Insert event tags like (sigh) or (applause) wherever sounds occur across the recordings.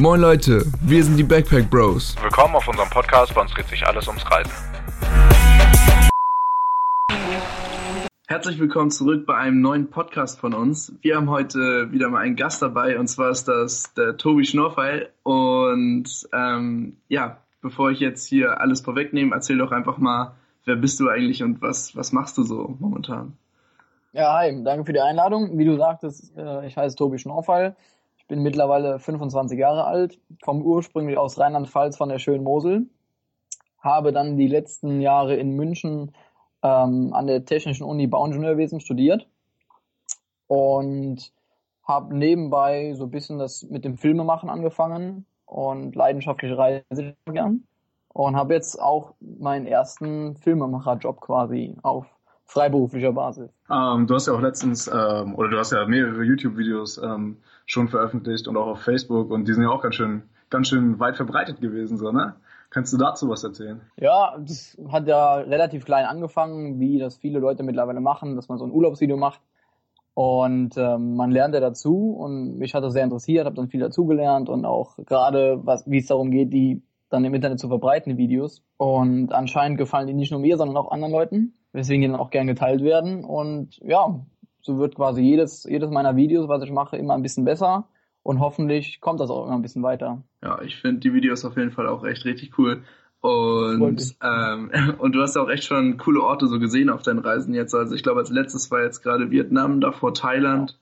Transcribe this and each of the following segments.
Moin Leute, wir sind die Backpack Bros. Willkommen auf unserem Podcast, bei uns dreht sich alles ums Reisen. Herzlich willkommen zurück bei einem neuen Podcast von uns. Wir haben heute wieder mal einen Gast dabei und zwar ist das der Tobi Schnorfeil. Und ähm, ja, bevor ich jetzt hier alles vorwegnehme, erzähl doch einfach mal, wer bist du eigentlich und was, was machst du so momentan? Ja, hi, danke für die Einladung. Wie du sagtest, äh, ich heiße Tobi Schnorfall. Ich bin mittlerweile 25 Jahre alt, komme ursprünglich aus Rheinland-Pfalz von der schönen Mosel, habe dann die letzten Jahre in München ähm, an der Technischen Uni Bauingenieurwesen studiert und habe nebenbei so ein bisschen das mit dem Filmemachen angefangen und leidenschaftliche Reise gern und habe jetzt auch meinen ersten Filmemacherjob quasi auf freiberuflicher Basis. Ähm, du hast ja auch letztens, ähm, oder du hast ja mehrere YouTube-Videos ähm, schon veröffentlicht und auch auf Facebook und die sind ja auch ganz schön, ganz schön weit verbreitet gewesen, so, ne? Kannst du dazu was erzählen? Ja, das hat ja relativ klein angefangen, wie das viele Leute mittlerweile machen, dass man so ein Urlaubsvideo macht. Und ähm, man lernt ja dazu und mich hat das sehr interessiert, habe dann viel dazugelernt und auch gerade, was wie es darum geht, die dann im Internet zu verbreiten, die Videos. Und anscheinend gefallen die nicht nur mir, sondern auch anderen Leuten, weswegen die dann auch gern geteilt werden. Und ja, so wird quasi jedes, jedes meiner Videos, was ich mache, immer ein bisschen besser. Und hoffentlich kommt das auch immer ein bisschen weiter. Ja, ich finde die Videos auf jeden Fall auch echt richtig cool. Und, ähm, (laughs) und du hast ja auch echt schon coole Orte so gesehen auf deinen Reisen jetzt. Also ich glaube, als letztes war jetzt gerade Vietnam, davor Thailand.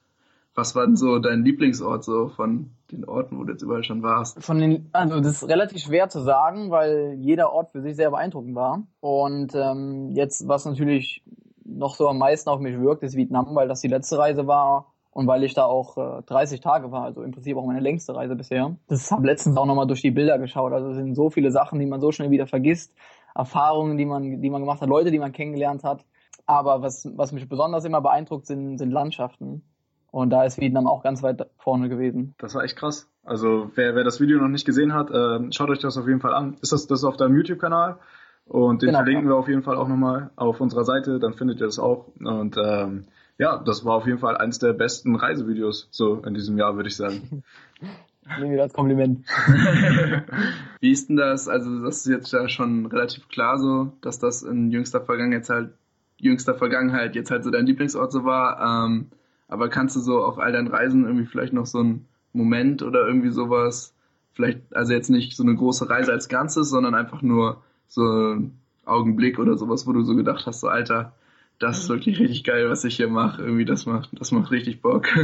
Was war denn so dein Lieblingsort so von den Orten, wo du jetzt überall schon warst? Von den, also das ist relativ schwer zu sagen, weil jeder Ort für sich sehr beeindruckend war. Und ähm, jetzt, was natürlich noch so am meisten auf mich wirkt, ist Vietnam, weil das die letzte Reise war und weil ich da auch äh, 30 Tage war, also im Prinzip auch meine längste Reise bisher. Das habe letztens auch nochmal durch die Bilder geschaut. Also es sind so viele Sachen, die man so schnell wieder vergisst, Erfahrungen, die man, die man gemacht hat, Leute, die man kennengelernt hat. Aber was, was mich besonders immer beeindruckt, sind, sind Landschaften. Und da ist Vietnam auch ganz weit vorne gewesen. Das war echt krass. Also wer, wer das Video noch nicht gesehen hat, äh, schaut euch das auf jeden Fall an. Ist das, das ist auf deinem YouTube-Kanal? Und den genau, verlinken ja. wir auf jeden Fall auch nochmal auf unserer Seite, dann findet ihr das auch. Und ähm, ja, das war auf jeden Fall eines der besten Reisevideos so in diesem Jahr, würde ich sagen. (laughs) Nehmen wir das Kompliment. (laughs) Wie ist denn das? Also, das ist jetzt ja schon relativ klar so, dass das in jüngster Vergangenheit halt, jüngster Vergangenheit jetzt halt so dein Lieblingsort so war. Ähm, aber kannst du so auf all deinen Reisen irgendwie vielleicht noch so einen Moment oder irgendwie sowas, vielleicht, also jetzt nicht so eine große Reise als Ganzes, sondern einfach nur so ein Augenblick oder sowas, wo du so gedacht hast, so Alter, das ist wirklich richtig geil, was ich hier mache. Irgendwie, das macht, das macht richtig Bock. (laughs)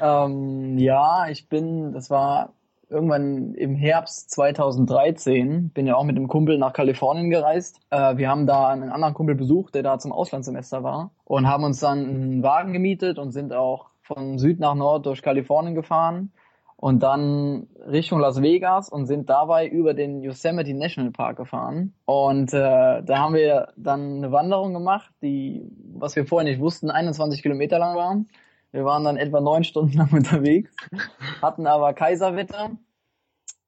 Ähm, ja, ich bin, das war irgendwann im Herbst 2013, bin ja auch mit einem Kumpel nach Kalifornien gereist. Äh, wir haben da einen anderen Kumpel besucht, der da zum Auslandssemester war und haben uns dann einen Wagen gemietet und sind auch von Süd nach Nord durch Kalifornien gefahren und dann Richtung Las Vegas und sind dabei über den Yosemite National Park gefahren. Und äh, da haben wir dann eine Wanderung gemacht, die, was wir vorher nicht wussten, 21 Kilometer lang war. Wir waren dann etwa neun Stunden (laughs) lang unterwegs, hatten aber Kaiserwetter.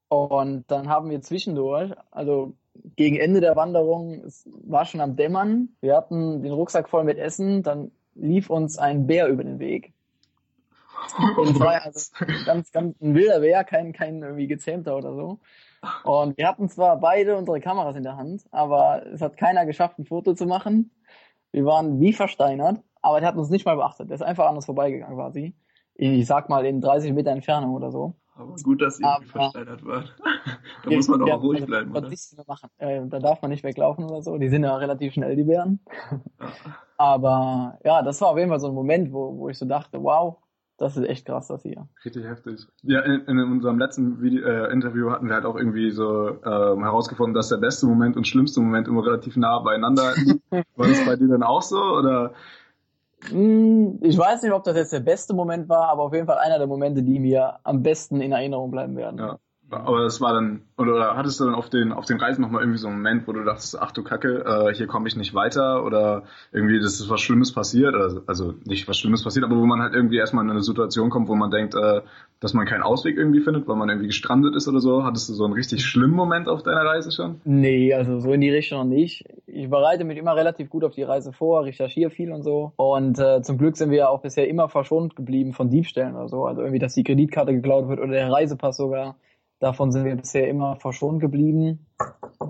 Und dann haben wir zwischendurch, also gegen Ende der Wanderung, es war schon am Dämmern, wir hatten den Rucksack voll mit Essen, dann lief uns ein Bär über den Weg. Und zwar also ganz, ganz ein wilder Bär, kein, kein irgendwie gezähmter oder so. Und wir hatten zwar beide unsere Kameras in der Hand, aber es hat keiner geschafft, ein Foto zu machen. Wir waren wie versteinert aber der hat uns nicht mal beachtet. Der ist einfach an uns vorbeigegangen quasi. Ich sag mal in 30 Meter Entfernung oder so. Aber gut, dass ihr aber, versteinert wart. (laughs) da muss man doch ja, ruhig also, bleiben, oder? Nichts mehr machen. Äh, da darf man nicht weglaufen oder so. Die sind ja relativ schnell, die Bären. (laughs) aber ja, das war auf jeden Fall so ein Moment, wo, wo ich so dachte, wow, das ist echt krass, das hier. Richtig heftig. Ja, in, in unserem letzten Video, äh, Interview hatten wir halt auch irgendwie so ähm, herausgefunden, dass der beste Moment und schlimmste Moment immer relativ nah beieinander liegen. (laughs) War das bei dir dann auch so? Oder ich weiß nicht, ob das jetzt der beste Moment war, aber auf jeden Fall einer der Momente, die mir am besten in Erinnerung bleiben werden. Ja. Aber es war dann, oder, hattest du dann auf den, auf den Reisen nochmal irgendwie so einen Moment, wo du dachtest, ach du Kacke, äh, hier komme ich nicht weiter oder irgendwie, das ist was Schlimmes passiert, also, also nicht was Schlimmes passiert, aber wo man halt irgendwie erstmal in eine Situation kommt, wo man denkt, äh, dass man keinen Ausweg irgendwie findet, weil man irgendwie gestrandet ist oder so. Hattest du so einen richtig schlimmen Moment auf deiner Reise schon? Nee, also so in die Richtung noch nicht. Ich bereite mich immer relativ gut auf die Reise vor, recherchiere viel und so. Und äh, zum Glück sind wir ja auch bisher immer verschont geblieben von Diebstählen oder so. Also irgendwie, dass die Kreditkarte geklaut wird oder der Reisepass sogar. Davon sind wir bisher immer verschont geblieben.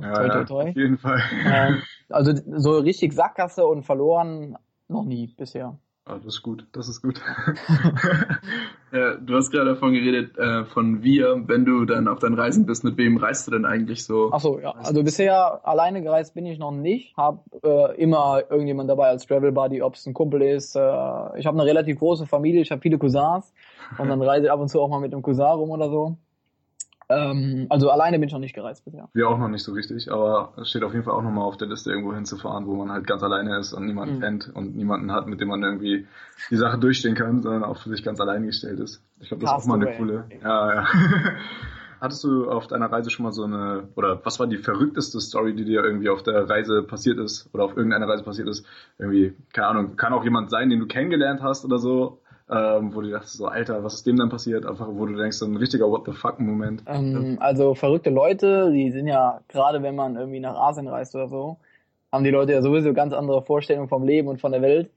Ja, toi, toi, toi. auf jeden Fall. Ähm, (laughs) also so richtig Sackgasse und verloren noch nie bisher. Ah, das ist gut, das ist gut. (laughs) ja, du hast gerade davon geredet, äh, von wir, wenn du dann auf deinen Reisen bist, mit wem reist du denn eigentlich so? Achso, ja. Also bisher alleine gereist bin ich noch nicht. Hab äh, immer irgendjemand dabei als Travel Buddy, ob es ein Kumpel ist. Äh, ich habe eine relativ große Familie, ich habe viele Cousins und dann (laughs) reise ich ab und zu auch mal mit einem Cousin rum oder so. Ähm, also alleine bin ich noch nicht gereist bisher. Wir auch noch nicht so richtig, aber es steht auf jeden Fall auch nochmal auf der Liste, irgendwo hinzufahren, wo man halt ganz alleine ist und niemanden mhm. kennt und niemanden hat, mit dem man irgendwie die Sache durchstehen kann, sondern auch für sich ganz allein gestellt ist. Ich glaube, das ist auch mal eine coole. Ja, ja. (laughs) Hattest du auf deiner Reise schon mal so eine, oder was war die verrückteste Story, die dir irgendwie auf der Reise passiert ist oder auf irgendeiner Reise passiert ist? Irgendwie, keine Ahnung, kann auch jemand sein, den du kennengelernt hast oder so, ähm, wo du dachtest, so, Alter, was ist dem dann passiert? Einfach, wo du denkst, so ein richtiger What the fuck-Moment. Ähm, also verrückte Leute, die sind ja, gerade wenn man irgendwie nach Asien reist oder so, haben die Leute ja sowieso ganz andere Vorstellungen vom Leben und von der Welt.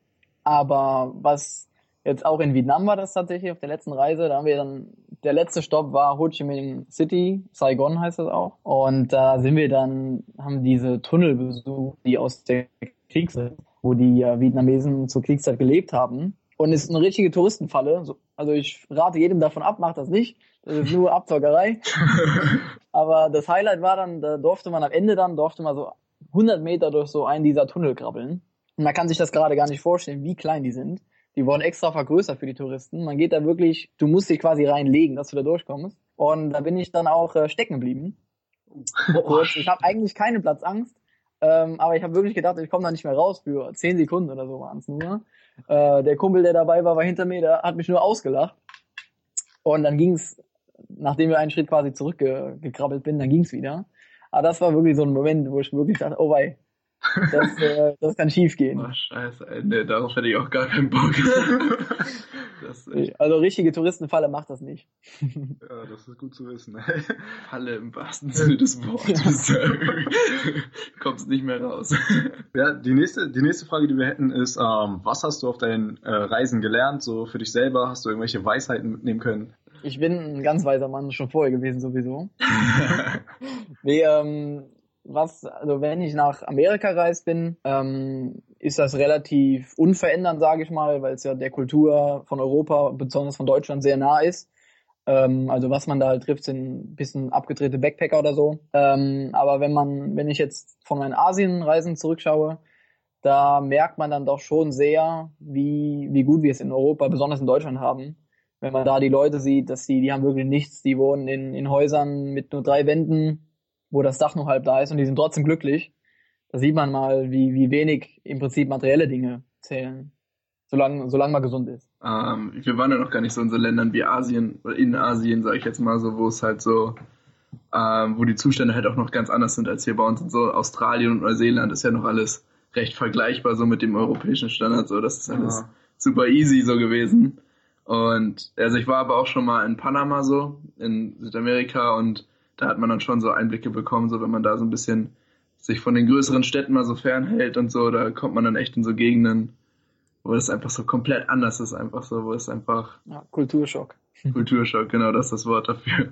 Aber was jetzt auch in Vietnam war das tatsächlich auf der letzten Reise, da haben wir dann, der letzte Stopp war Ho Chi Minh City, Saigon heißt das auch. Und da sind wir dann, haben diese Tunnel besucht, die aus der Kriegszeit, wo die Vietnamesen zur Kriegszeit gelebt haben. Und ist eine richtige Touristenfalle. Also ich rate jedem davon ab, macht das nicht. Das ist nur Abzockerei. (laughs) Aber das Highlight war dann, da durfte man am Ende dann, durfte man so 100 Meter durch so einen dieser Tunnel krabbeln. Und man kann sich das gerade gar nicht vorstellen, wie klein die sind. Die wurden extra vergrößert für die Touristen. Man geht da wirklich, du musst dich quasi reinlegen, dass du da durchkommst. Und da bin ich dann auch äh, stecken geblieben. Kurz. Ich habe eigentlich keine Platzangst, ähm, aber ich habe wirklich gedacht, ich komme da nicht mehr raus für 10 Sekunden oder so waren es nur. Äh, der Kumpel, der dabei war, war hinter mir, der hat mich nur ausgelacht. Und dann ging's, nachdem wir einen Schritt quasi zurückgekrabbelt bin, dann ging's wieder. Aber das war wirklich so ein Moment, wo ich wirklich dachte, oh wei, das, äh, das kann schief gehen. Oh, scheiße, ey, nee, darauf hätte ich auch gar keinen Bock. (laughs) also richtige Touristenfalle macht das nicht. (laughs) ja, das ist gut zu wissen. Falle im wahrsten Sinne des Wortes. (laughs) Kommst nicht mehr raus. Ja, die nächste, die nächste Frage, die wir hätten, ist, ähm, was hast du auf deinen äh, Reisen gelernt, so für dich selber? Hast du irgendwelche Weisheiten mitnehmen können? Ich bin ein ganz weiser Mann schon vorher gewesen sowieso. nee, ähm, was, also wenn ich nach Amerika reist bin, ähm, ist das relativ unverändernd, sage ich mal, weil es ja der Kultur von Europa, besonders von Deutschland, sehr nah ist. Ähm, also was man da halt trifft, sind ein bisschen abgedrehte Backpacker oder so. Ähm, aber wenn man, wenn ich jetzt von meinen Asienreisen zurückschaue, da merkt man dann doch schon sehr, wie, wie gut wir es in Europa, besonders in Deutschland haben. Wenn man da die Leute sieht, dass die, die haben wirklich nichts, die wohnen in, in Häusern mit nur drei Wänden, wo das Dach noch halb da ist und die sind trotzdem glücklich. Da sieht man mal, wie, wie wenig im Prinzip materielle Dinge zählen, solange, solange man gesund ist. Ähm, wir waren ja noch gar nicht so in so Ländern wie Asien oder in Asien, sage ich jetzt mal so, wo es halt so, ähm, wo die Zustände halt auch noch ganz anders sind als hier bei uns. Und so Australien und Neuseeland ist ja noch alles recht vergleichbar so mit dem europäischen Standard. So, das ist alles ja. super easy so gewesen. Und also ich war aber auch schon mal in Panama so, in Südamerika und da hat man dann schon so Einblicke bekommen, so wenn man da so ein bisschen sich von den größeren Städten mal so fernhält und so, da kommt man dann echt in so Gegenden, wo es einfach so komplett anders ist, einfach so, wo es einfach. Ja, Kulturschock. Kulturschock, genau, das ist das Wort dafür.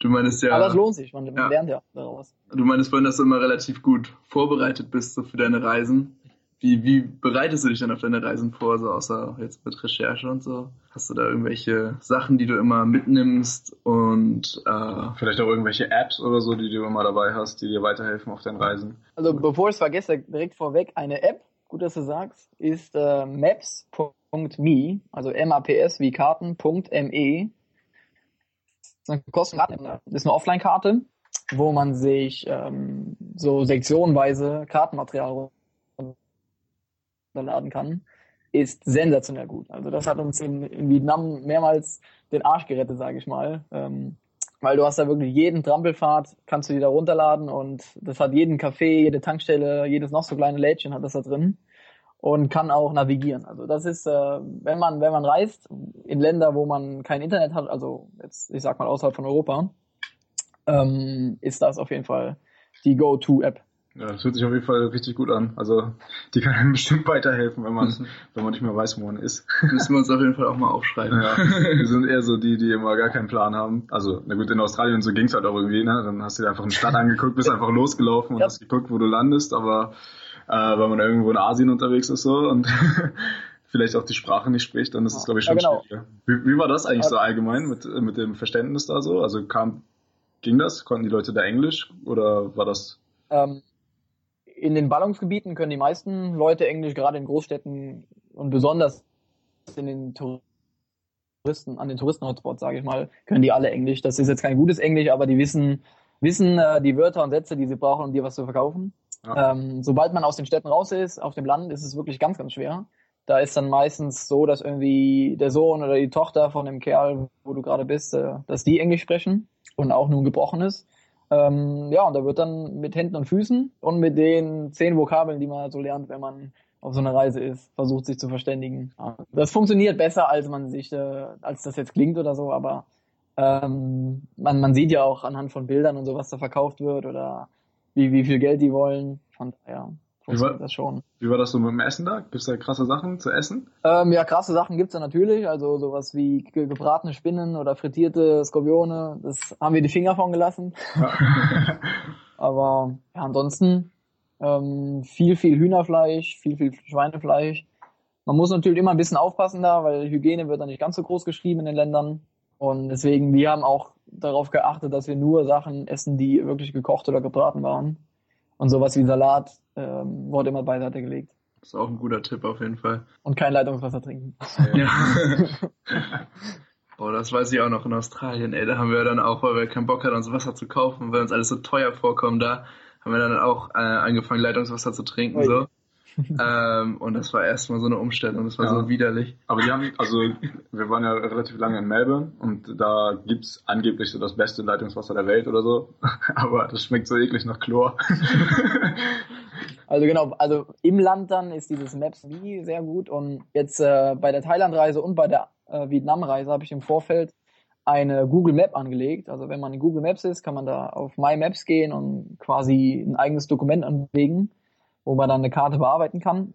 Du meinst ja. Aber es lohnt sich, man, man ja, lernt ja daraus. Du meinst vorhin, dass du immer relativ gut vorbereitet bist, so für deine Reisen. Wie, wie bereitest du dich denn auf deine Reisen vor, so außer jetzt mit Recherche und so? Hast du da irgendwelche Sachen, die du immer mitnimmst und äh vielleicht auch irgendwelche Apps oder so, die du immer dabei hast, die dir weiterhelfen auf deinen Reisen? Also bevor ich es vergesse, direkt vorweg, eine App, gut, dass du sagst, ist äh, maps.me, also M-A-P-S wie Karten.me. Das ist eine ist eine Offline-Karte, wo man sich ähm, so sektionenweise Kartenmaterial laden kann, ist sensationell gut. Also das hat uns in, in Vietnam mehrmals den Arsch gerettet, sage ich mal. Ähm, weil du hast da wirklich jeden Trampelfahrt, kannst du dir da runterladen und das hat jeden Café, jede Tankstelle, jedes noch so kleine Lädchen hat das da drin und kann auch navigieren. Also das ist, äh, wenn man wenn man reist in Länder, wo man kein Internet hat, also jetzt ich sag mal außerhalb von Europa, ähm, ist das auf jeden Fall die Go-To-App. Ja, das hört sich auf jeden Fall richtig gut an. Also die kann einem (laughs) bestimmt weiterhelfen, wenn man, (laughs) wenn man nicht mehr weiß, wo man ist. (laughs) Müssen wir uns auf jeden Fall auch mal aufschreiben. Ja, wir sind eher so die, die immer gar keinen Plan haben. Also, na gut, in Australien so ging's halt auch irgendwie, ne? Dann hast du dir einfach eine Stadt angeguckt, bist einfach losgelaufen und ja. hast geguckt, wo du landest, aber äh, wenn man irgendwo in Asien unterwegs ist so und vielleicht auch die Sprache nicht spricht, dann ist es, glaube ich, schon ja, genau. schwieriger. Wie, wie war das eigentlich so allgemein mit, mit dem Verständnis da so? Also kam, ging das? Konnten die Leute da Englisch oder war das? Ähm, in den Ballungsgebieten können die meisten Leute Englisch, gerade in Großstädten und besonders in den Touristen, an den Touristen-Hotspots, sage ich mal, können die alle Englisch. Das ist jetzt kein gutes Englisch, aber die wissen, wissen äh, die Wörter und Sätze, die sie brauchen, um dir was zu verkaufen. Ja. Ähm, sobald man aus den Städten raus ist, auf dem Land, ist es wirklich ganz, ganz schwer. Da ist dann meistens so, dass irgendwie der Sohn oder die Tochter von dem Kerl, wo du gerade bist, äh, dass die Englisch sprechen und auch nun gebrochen ist. Ähm, ja, und da wird dann mit Händen und Füßen und mit den zehn Vokabeln, die man halt so lernt, wenn man auf so einer Reise ist, versucht sich zu verständigen. Das funktioniert besser, als man sich, äh, als das jetzt klingt oder so, aber ähm, man, man sieht ja auch anhand von Bildern und so, was da verkauft wird oder wie, wie viel Geld die wollen. Von daher wie war, das schon. Wie war das so mit dem Essen da? Gibt es da krasse Sachen zu essen? Ähm, ja, krasse Sachen gibt's da natürlich. Also sowas wie gebratene Spinnen oder frittierte Skorpione. Das haben wir die Finger von gelassen. Ja. (laughs) Aber ja, ansonsten ähm, viel, viel Hühnerfleisch, viel, viel Schweinefleisch. Man muss natürlich immer ein bisschen aufpassen da, weil Hygiene wird da nicht ganz so groß geschrieben in den Ländern. Und deswegen, wir haben auch darauf geachtet, dass wir nur Sachen essen, die wirklich gekocht oder gebraten waren. Und sowas wie Salat ähm, wurde immer beiseite gelegt. Das ist auch ein guter Tipp auf jeden Fall. Und kein Leitungswasser trinken. Ja. (laughs) oh, das weiß ich auch noch in Australien, ey. Da haben wir dann auch, weil wir keinen Bock hatten, uns Wasser zu kaufen, weil uns alles so teuer vorkommt da, haben wir dann auch äh, angefangen, Leitungswasser zu trinken. Oi. so ähm, und das war erstmal so eine Umstellung, das war ja. so widerlich. Aber die haben, also wir waren ja relativ lange in Melbourne und da gibt's angeblich so das beste Leitungswasser der Welt oder so. (laughs) Aber das schmeckt so eklig nach Chlor. Also genau, also im Land dann ist dieses Maps wie sehr gut und jetzt äh, bei der Thailand-Reise und bei der äh, Vietnam-Reise habe ich im Vorfeld eine Google Map angelegt. Also wenn man in Google Maps ist, kann man da auf My Maps gehen und quasi ein eigenes Dokument anlegen wo man dann eine Karte bearbeiten kann.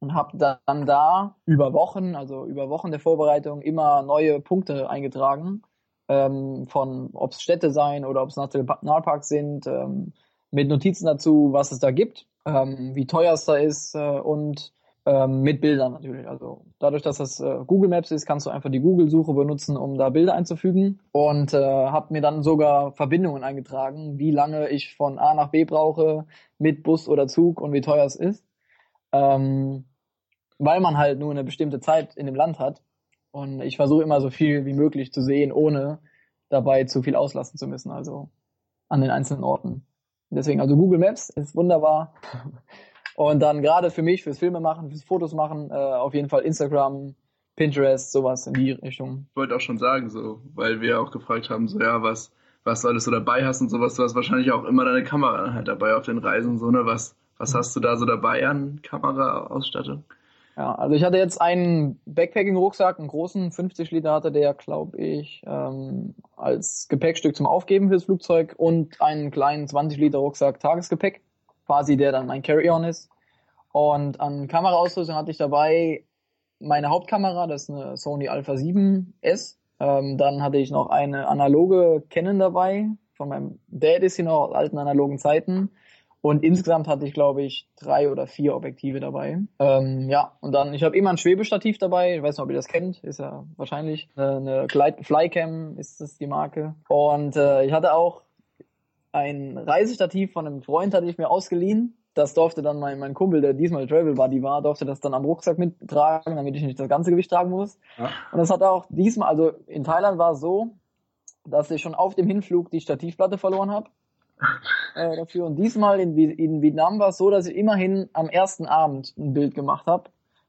Und habe dann da über Wochen, also über Wochen der Vorbereitung, immer neue Punkte eingetragen. Ähm, von ob es Städte sein oder ob es Nationalparks sind, ähm, mit Notizen dazu, was es da gibt, ähm, wie teuer es da ist äh, und ähm, mit Bildern natürlich. Also dadurch, dass das äh, Google Maps ist, kannst du einfach die Google-Suche benutzen, um da Bilder einzufügen. Und äh, habe mir dann sogar Verbindungen eingetragen, wie lange ich von A nach B brauche, mit Bus oder Zug und wie teuer es ist. Ähm, weil man halt nur eine bestimmte Zeit in dem Land hat. Und ich versuche immer so viel wie möglich zu sehen, ohne dabei zu viel auslassen zu müssen, also an den einzelnen Orten. Deswegen, also Google Maps ist wunderbar. (laughs) Und dann gerade für mich, fürs Filme machen, fürs Fotos machen, äh, auf jeden Fall Instagram, Pinterest, sowas in die Richtung. Ich wollte auch schon sagen, so, weil wir auch gefragt haben, so ja, was, was du alles so dabei hast und sowas, du hast wahrscheinlich auch immer deine Kamera halt dabei auf den Reisen, so, ne? Was, was mhm. hast du da so dabei an Kameraausstattung? Ja, also ich hatte jetzt einen Backpacking-Rucksack, einen großen, 50 Liter hatte der, glaube ich, ähm, als Gepäckstück zum Aufgeben fürs Flugzeug und einen kleinen 20 Liter Rucksack Tagesgepäck quasi der dann mein Carry-On ist. Und an Kameraausrüstung hatte ich dabei meine Hauptkamera, das ist eine Sony Alpha 7S. Ähm, dann hatte ich noch eine analoge Canon dabei, von meinem Dad ist sie noch aus alten analogen Zeiten. Und insgesamt hatte ich, glaube ich, drei oder vier Objektive dabei. Ähm, ja, und dann, ich habe immer ein Schwebestativ dabei. Ich weiß nicht, ob ihr das kennt. Ist ja wahrscheinlich eine, eine Flycam, ist das die Marke. Und äh, ich hatte auch ein Reisestativ von einem Freund hatte ich mir ausgeliehen. Das durfte dann mein, mein Kumpel, der diesmal Travel Buddy war, durfte das dann am Rucksack mittragen, damit ich nicht das ganze Gewicht tragen muss. Ja. Und das hat auch diesmal, also in Thailand war es so, dass ich schon auf dem Hinflug die Stativplatte verloren habe. (laughs) Äh, dafür. Und diesmal in, in Vietnam war es so, dass ich immerhin am ersten Abend ein Bild gemacht habe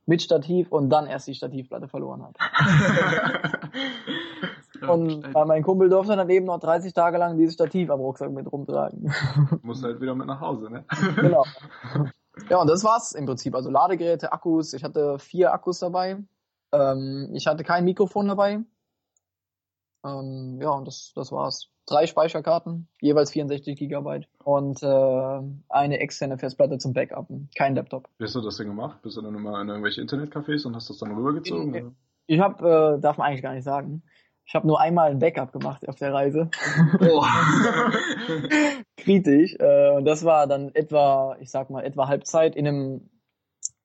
mit Stativ und dann erst die Stativplatte verloren habe. (laughs) (laughs) und bei meinem Kumpel durfte dann eben noch 30 Tage lang dieses Stativ am Rucksack mit rumtragen. (laughs) Muss halt wieder mit nach Hause, ne? (laughs) genau. Ja, und das war's im Prinzip. Also Ladegeräte, Akkus. Ich hatte vier Akkus dabei. Ähm, ich hatte kein Mikrofon dabei. Ähm, ja, und das, das war's. Drei Speicherkarten, jeweils 64 Gigabyte und äh, eine externe Festplatte zum Backupen. Kein Laptop. Wie hast du das denn gemacht? Bist du dann immer in irgendwelche Internetcafés und hast das dann rübergezogen? Ich, ich habe, äh, darf man eigentlich gar nicht sagen. Ich habe nur einmal ein Backup gemacht auf der Reise. Oh. (laughs) Kritisch. Äh, und das war dann etwa, ich sag mal, etwa Halbzeit in einem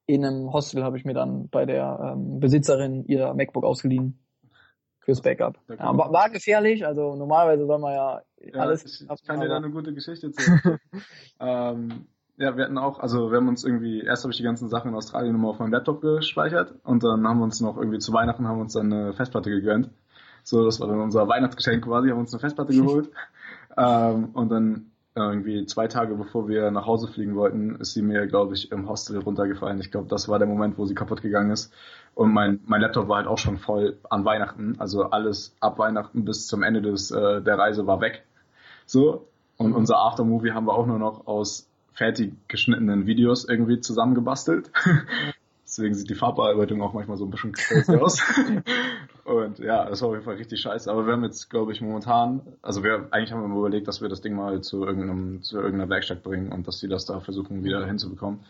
in einem Hostel habe ich mir dann bei der ähm, Besitzerin ihr MacBook ausgeliehen fürs Backup. Ja, war, war, gefährlich, also normalerweise soll man ja, ja alles. Ich, ich kann dir da eine gute Geschichte erzählen. (laughs) ähm, ja, wir hatten auch, also wir haben uns irgendwie, erst habe ich die ganzen Sachen in Australien immer auf meinem Laptop gespeichert und dann haben wir uns noch irgendwie zu Weihnachten haben wir uns dann eine Festplatte gegönnt. So, das war dann unser Weihnachtsgeschenk quasi, haben uns eine Festplatte geholt. (laughs) ähm, und dann irgendwie zwei Tage bevor wir nach Hause fliegen wollten, ist sie mir, glaube ich, im Hostel runtergefallen. Ich glaube, das war der Moment, wo sie kaputt gegangen ist. Und mein, mein Laptop war halt auch schon voll an Weihnachten. Also alles ab Weihnachten bis zum Ende des, äh, der Reise war weg. So. Und mhm. unser Aftermovie haben wir auch nur noch aus fertig geschnittenen Videos irgendwie zusammengebastelt. (laughs) Deswegen sieht die Farbbearbeitung auch manchmal so ein bisschen crazy aus. (laughs) und ja, das war auf jeden Fall richtig scheiße. Aber wir haben jetzt, glaube ich, momentan, also wir eigentlich haben wir überlegt, dass wir das Ding mal zu irgendeinem, zu irgendeiner Werkstatt bringen und dass sie das da versuchen wieder hinzubekommen.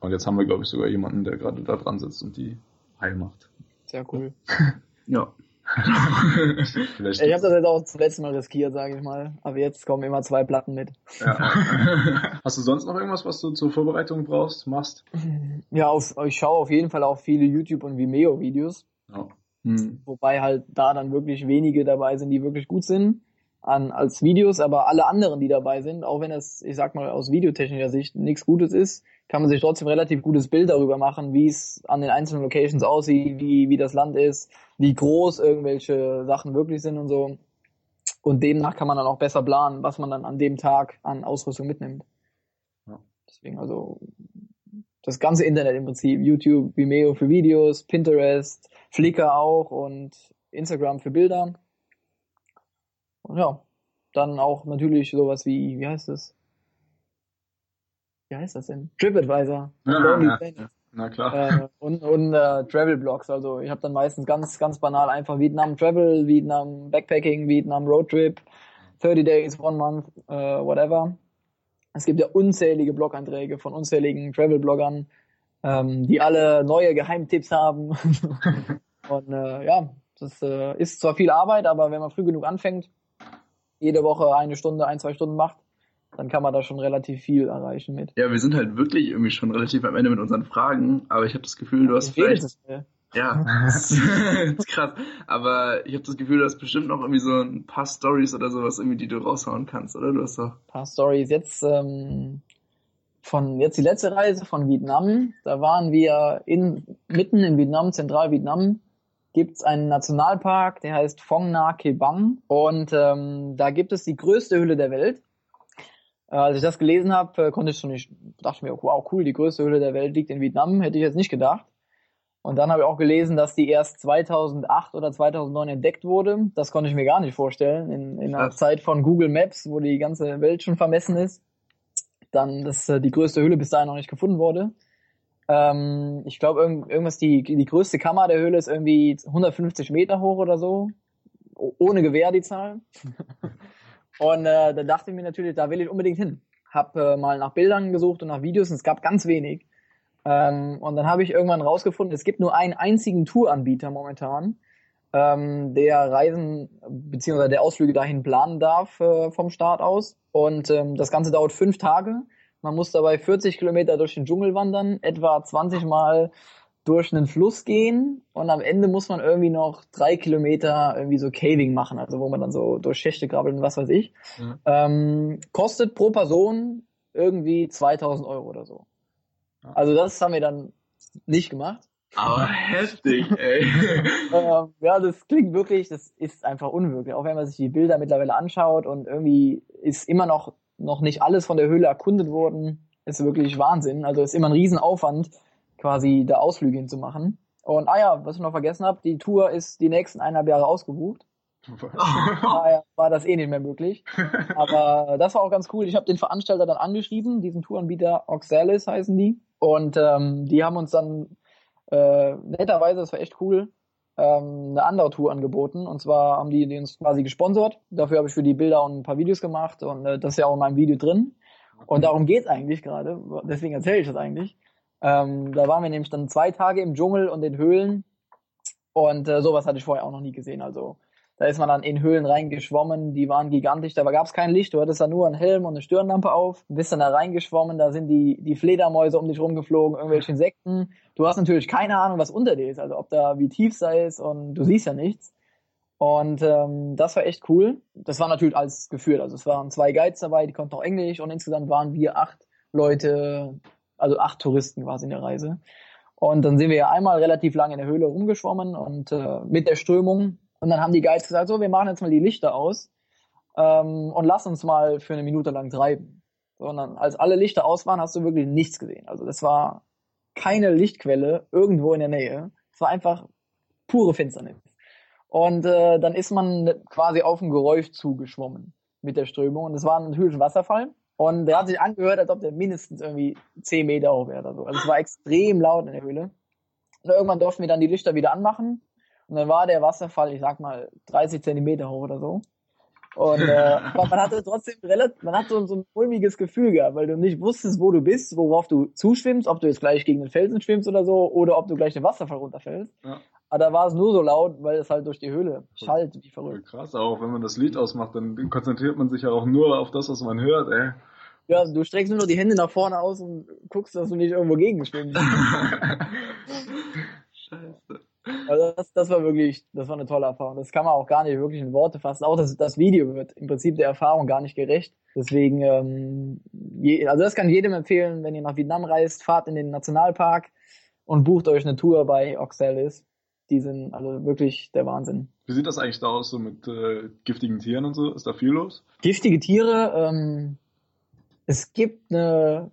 Und jetzt haben wir, glaube ich, sogar jemanden, der gerade da dran sitzt und die heil macht. Sehr cool. (laughs) ja. ich habe das jetzt auch zum letzten Mal riskiert, sage ich mal. Aber jetzt kommen immer zwei Platten mit. Ja. (laughs) Hast du sonst noch irgendwas, was du zur Vorbereitung brauchst, machst? Ja, auf, ich schaue auf jeden Fall auch viele YouTube- und Vimeo-Videos. Ja. Hm. Wobei halt da dann wirklich wenige dabei sind, die wirklich gut sind an, als Videos, aber alle anderen, die dabei sind, auch wenn es, ich sag mal, aus videotechnischer Sicht nichts Gutes ist, kann man sich trotzdem relativ gutes Bild darüber machen, wie es an den einzelnen Locations aussieht, wie, wie das Land ist, wie groß irgendwelche Sachen wirklich sind und so. Und demnach kann man dann auch besser planen, was man dann an dem Tag an Ausrüstung mitnimmt. Ja. Deswegen also das ganze Internet im Prinzip, YouTube, Vimeo für Videos, Pinterest, Flickr auch und Instagram für Bilder. Und ja, dann auch natürlich sowas wie, wie heißt es? Wie heißt das denn? TripAdvisor. Ja, ja, ja. Na klar. Äh, und und äh, Travel Blogs. Also ich habe dann meistens ganz, ganz banal einfach Vietnam Travel, Vietnam Backpacking, Vietnam Roadtrip, 30 Days, One Month, äh, whatever. Es gibt ja unzählige Blog-Einträge von unzähligen Travel-Bloggern, ähm, die alle neue Geheimtipps haben. (laughs) und äh, ja, das äh, ist zwar viel Arbeit, aber wenn man früh genug anfängt, jede Woche eine Stunde, ein, zwei Stunden macht, dann kann man da schon relativ viel erreichen mit. Ja, wir sind halt wirklich irgendwie schon relativ am Ende mit unseren Fragen, aber ich habe das Gefühl, du hast vielleicht... Ja, (laughs) das ist krass. Aber ich habe das Gefühl, du hast bestimmt noch irgendwie so ein paar Stories oder sowas, irgendwie, die du raushauen kannst, oder? Du hast doch. Ein paar Stories. Jetzt ähm, von jetzt die letzte Reise von Vietnam. Da waren wir in mitten in Vietnam, Zentral-Vietnam, gibt es einen Nationalpark, der heißt Phong Na Ke Bang. Und ähm, da gibt es die größte Hülle der Welt. Äh, als ich das gelesen habe, äh, konnte ich schon nicht, dachte mir, wow, cool, die größte Hülle der Welt liegt in Vietnam, hätte ich jetzt nicht gedacht. Und dann habe ich auch gelesen, dass die erst 2008 oder 2009 entdeckt wurde. Das konnte ich mir gar nicht vorstellen. In, in einer Zeit von Google Maps, wo die ganze Welt schon vermessen ist. Dann, dass äh, die größte Höhle bis dahin noch nicht gefunden wurde. Ähm, ich glaube, irgend, irgendwas, die, die größte Kammer der Höhle ist irgendwie 150 Meter hoch oder so. Ohne Gewehr die Zahl. (laughs) Und äh, da dachte ich mir natürlich, da will ich unbedingt hin. Hab äh, mal nach Bildern gesucht und nach Videos und es gab ganz wenig. Ähm, und dann habe ich irgendwann rausgefunden, es gibt nur einen einzigen Touranbieter momentan, ähm, der Reisen bzw. der Ausflüge dahin planen darf äh, vom Start aus. Und ähm, das Ganze dauert fünf Tage. Man muss dabei 40 Kilometer durch den Dschungel wandern, etwa 20 Mal durch einen Fluss gehen und am Ende muss man irgendwie noch drei Kilometer irgendwie so Caving machen, also wo man dann so durch Schächte krabbelt und was weiß ich. Mhm. Ähm, kostet pro Person irgendwie 2000 Euro oder so. Also das haben wir dann nicht gemacht. Aber (laughs) heftig, ey. ähm, ja, das klingt wirklich, das ist einfach unwirklich. Auch wenn man sich die Bilder mittlerweile anschaut und irgendwie ist immer noch, noch nicht alles von der Höhle erkundet worden. Ist wirklich Wahnsinn. Also ist immer ein Riesenaufwand, quasi da Ausflüge hinzumachen. Und ah ja, was ich noch vergessen habe, die Tour ist die nächsten eineinhalb Jahre ausgebucht. Daher war das eh nicht mehr möglich. Aber das war auch ganz cool. Ich habe den Veranstalter dann angeschrieben, diesen Touranbieter Oxalis heißen die. Und ähm, die haben uns dann äh, netterweise, das war echt cool, ähm, eine andere Tour angeboten. Und zwar haben die, die uns quasi gesponsert. Dafür habe ich für die Bilder und ein paar Videos gemacht und äh, das ist ja auch in meinem Video drin. Und darum geht's eigentlich gerade. Deswegen erzähle ich das eigentlich. Ähm, da waren wir nämlich dann zwei Tage im Dschungel und in Höhlen. Und äh, sowas hatte ich vorher auch noch nie gesehen. Also da ist man dann in Höhlen reingeschwommen, die waren gigantisch, da gab es kein Licht, du hattest da nur einen Helm und eine Stirnlampe auf, bist dann da reingeschwommen, da sind die, die Fledermäuse um dich rumgeflogen, irgendwelche Insekten. Du hast natürlich keine Ahnung, was unter dir ist, also ob da wie tief sei es und du siehst ja nichts. Und ähm, das war echt cool. Das war natürlich alles geführt. Also es waren zwei Guides dabei, die konnten auch Englisch und insgesamt waren wir acht Leute, also acht Touristen quasi in der Reise. Und dann sind wir ja einmal relativ lange in der Höhle rumgeschwommen und äh, mit der Strömung und dann haben die Guides gesagt, so, wir machen jetzt mal die Lichter aus ähm, und lass uns mal für eine Minute lang treiben. So, und dann, als alle Lichter aus waren, hast du wirklich nichts gesehen. Also das war keine Lichtquelle irgendwo in der Nähe. Es war einfach pure Finsternis. Und äh, dann ist man quasi auf ein Geräusch zugeschwommen mit der Strömung. Und es war natürlich ein Wasserfall. Und der hat sich angehört, als ob der mindestens irgendwie 10 Meter hoch wäre oder so. Also es war extrem laut in der Höhle. Und irgendwann durften wir dann die Lichter wieder anmachen. Und dann war der Wasserfall, ich sag mal, 30 Zentimeter hoch oder so. Und äh, (laughs) man hatte trotzdem relativ, man hat so, so ein mulmiges Gefühl gehabt, weil du nicht wusstest, wo du bist, worauf du zuschwimmst, ob du jetzt gleich gegen den Felsen schwimmst oder so, oder ob du gleich den Wasserfall runterfällst. Ja. Aber da war es nur so laut, weil es halt durch die Höhle schallt wie verrückt. Krass, auch wenn man das Lied ausmacht, dann konzentriert man sich ja auch nur auf das, was man hört, ey. Ja, du streckst nur noch die Hände nach vorne aus und guckst, dass du nicht irgendwo gegenschwimmst. (laughs) (laughs) Also das, das war wirklich, das war eine tolle Erfahrung. Das kann man auch gar nicht wirklich in Worte fassen. Auch das, das Video wird im Prinzip der Erfahrung gar nicht gerecht. Deswegen, ähm, je, also das kann jedem empfehlen, wenn ihr nach Vietnam reist, fahrt in den Nationalpark und bucht euch eine Tour bei Oxalis. Die sind also wirklich der Wahnsinn. Wie sieht das eigentlich da aus, so mit äh, giftigen Tieren und so? Ist da viel los? Giftige Tiere, ähm, es gibt eine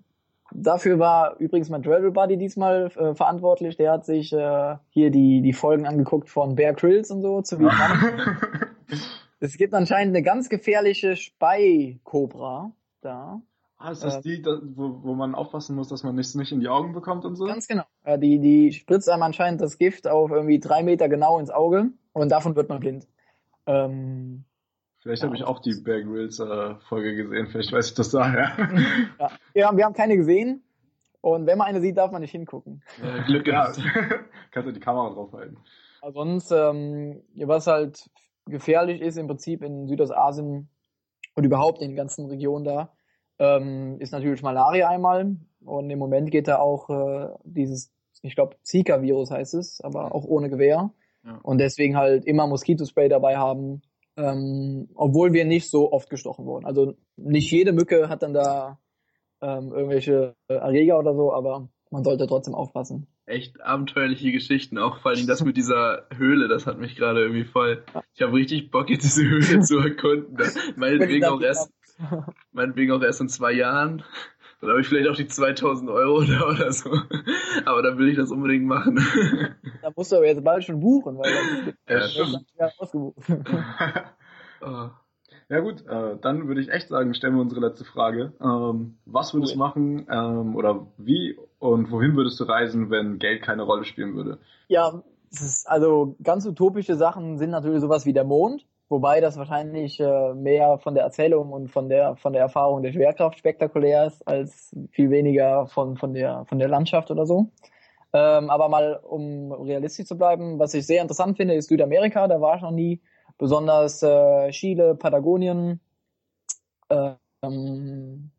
Dafür war übrigens mein Travel Buddy diesmal äh, verantwortlich. Der hat sich äh, hier die, die Folgen angeguckt von Bear Grylls und so zu Vietnam. (laughs) es gibt anscheinend eine ganz gefährliche Speikobra da. Ah, ist das äh, die, da, wo, wo man aufpassen muss, dass man nichts nicht in die Augen bekommt und so? Ganz genau. Äh, die, die spritzt einem anscheinend das Gift auf irgendwie drei Meter genau ins Auge und davon wird man blind. Ähm, Vielleicht ja, habe ich auch die Bear Grylls äh, Folge gesehen, vielleicht weiß ich das daher. (laughs) ja. ja, wir haben keine gesehen. Und wenn man eine sieht, darf man nicht hingucken. Ja, Glück gehabt. (laughs) Kannst du die Kamera draufhalten. Sonst, ähm, was halt gefährlich ist im Prinzip in Südostasien und überhaupt in den ganzen Regionen da, ähm, ist natürlich Malaria einmal. Und im Moment geht da auch äh, dieses, ich glaube, Zika-Virus heißt es, aber auch ohne Gewehr. Ja. Und deswegen halt immer Moskitospray dabei haben, ähm, obwohl wir nicht so oft gestochen wurden. Also nicht jede Mücke hat dann da ähm, irgendwelche Erreger oder so, aber man sollte trotzdem aufpassen. Echt abenteuerliche Geschichten, auch vor allem das mit dieser Höhle, das hat mich gerade irgendwie voll. Ich habe richtig Bock, jetzt diese Höhle zu erkunden. (laughs) Meinetwegen auch erst, meinetwegen auch erst in zwei Jahren. Dann habe ich vielleicht auch die 2000 Euro (laughs) da oder so. Aber dann will ich das unbedingt machen. (laughs) Da musst du aber jetzt bald schon buchen, weil das ist ja, ausgebucht. (laughs) oh. Ja gut, äh, dann würde ich echt sagen, stellen wir unsere letzte Frage. Ähm, was würdest du machen ähm, oder wie und wohin würdest du reisen, wenn Geld keine Rolle spielen würde? Ja, also ganz utopische Sachen sind natürlich sowas wie der Mond. Wobei das wahrscheinlich äh, mehr von der Erzählung und von der von der Erfahrung der Schwerkraft spektakulär ist, als viel weniger von, von, der, von der Landschaft oder so. Ähm, aber mal, um realistisch zu bleiben, was ich sehr interessant finde, ist Südamerika, da war ich noch nie. Besonders äh, Chile, Patagonien ähm,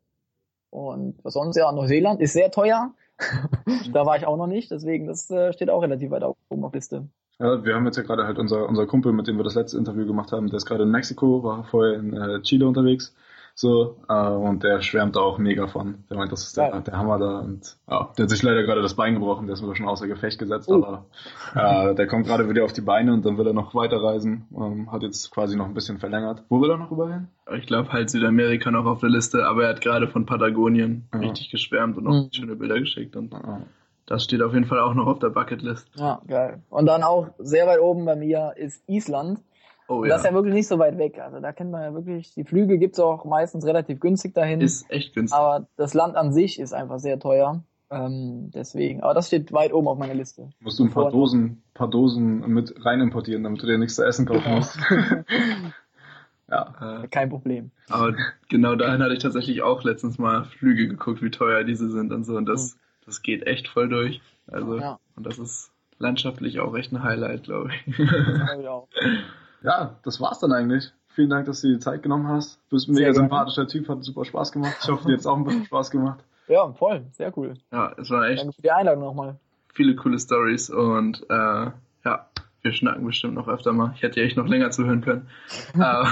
und was sonst, ja, Neuseeland ist sehr teuer. (laughs) da war ich auch noch nicht, deswegen das äh, steht auch relativ weit oben auf Liste. Ja, wir haben jetzt ja gerade halt unser, unser Kumpel, mit dem wir das letzte Interview gemacht haben, der ist gerade in Mexiko, war vorher in äh, Chile unterwegs. So, äh, und der schwärmt da auch mega von. Der meint, das ist der, ja. der Hammer da. Und ja, der hat sich leider gerade das Bein gebrochen, der ist mir schon außer Gefecht gesetzt, oh. aber äh, der kommt gerade wieder auf die Beine und dann will er noch weiterreisen. Ähm, hat jetzt quasi noch ein bisschen verlängert. Wo will er noch rüber hin? Ich glaube halt Südamerika noch auf der Liste, aber er hat gerade von Patagonien ja. richtig geschwärmt und auch mhm. schöne Bilder geschickt. Und ja. Das steht auf jeden Fall auch noch auf der Bucketlist. Ja, geil. Und dann auch sehr weit oben bei mir ist Island. Oh, ja. Das ist ja wirklich nicht so weit weg. Also da kennt man ja wirklich, die Flüge gibt's auch meistens relativ günstig dahin. Ist echt günstig. Aber das Land an sich ist einfach sehr teuer. Ähm, deswegen, aber das steht weit oben auf meiner Liste. Musst du ein paar Dosen, paar Dosen mit rein importieren, damit du dir nichts zu essen kaufen musst. (laughs) ja. Äh, Kein Problem. Aber genau dahin hatte ich tatsächlich auch letztens mal Flüge geguckt, wie teuer diese sind und so. Und das, mhm. das geht echt voll durch. Also, ja. und das ist landschaftlich auch echt ein Highlight, glaube ich. ich auch. (laughs) Ja, das war's dann eigentlich. Vielen Dank, dass du dir die Zeit genommen hast. Du bist ein mega sympathischer Typ, hat super Spaß gemacht. Ich hoffe, dir hat es auch ein bisschen Spaß gemacht. Ja, voll, sehr cool. Ja, es war echt. Danke für die Einladung nochmal. Viele coole Stories und äh, ja, wir schnacken bestimmt noch öfter mal. Ich hätte ja echt noch länger zuhören können. (laughs) aber,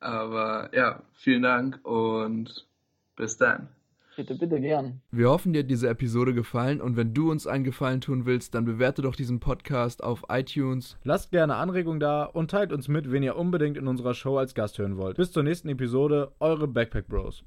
(laughs) aber ja, vielen Dank und bis dann. Bitte, bitte gern. Wir hoffen, dir hat diese Episode gefallen und wenn du uns einen Gefallen tun willst, dann bewerte doch diesen Podcast auf iTunes. Lasst gerne Anregungen da und teilt uns mit, wen ihr unbedingt in unserer Show als Gast hören wollt. Bis zur nächsten Episode, eure Backpack Bros.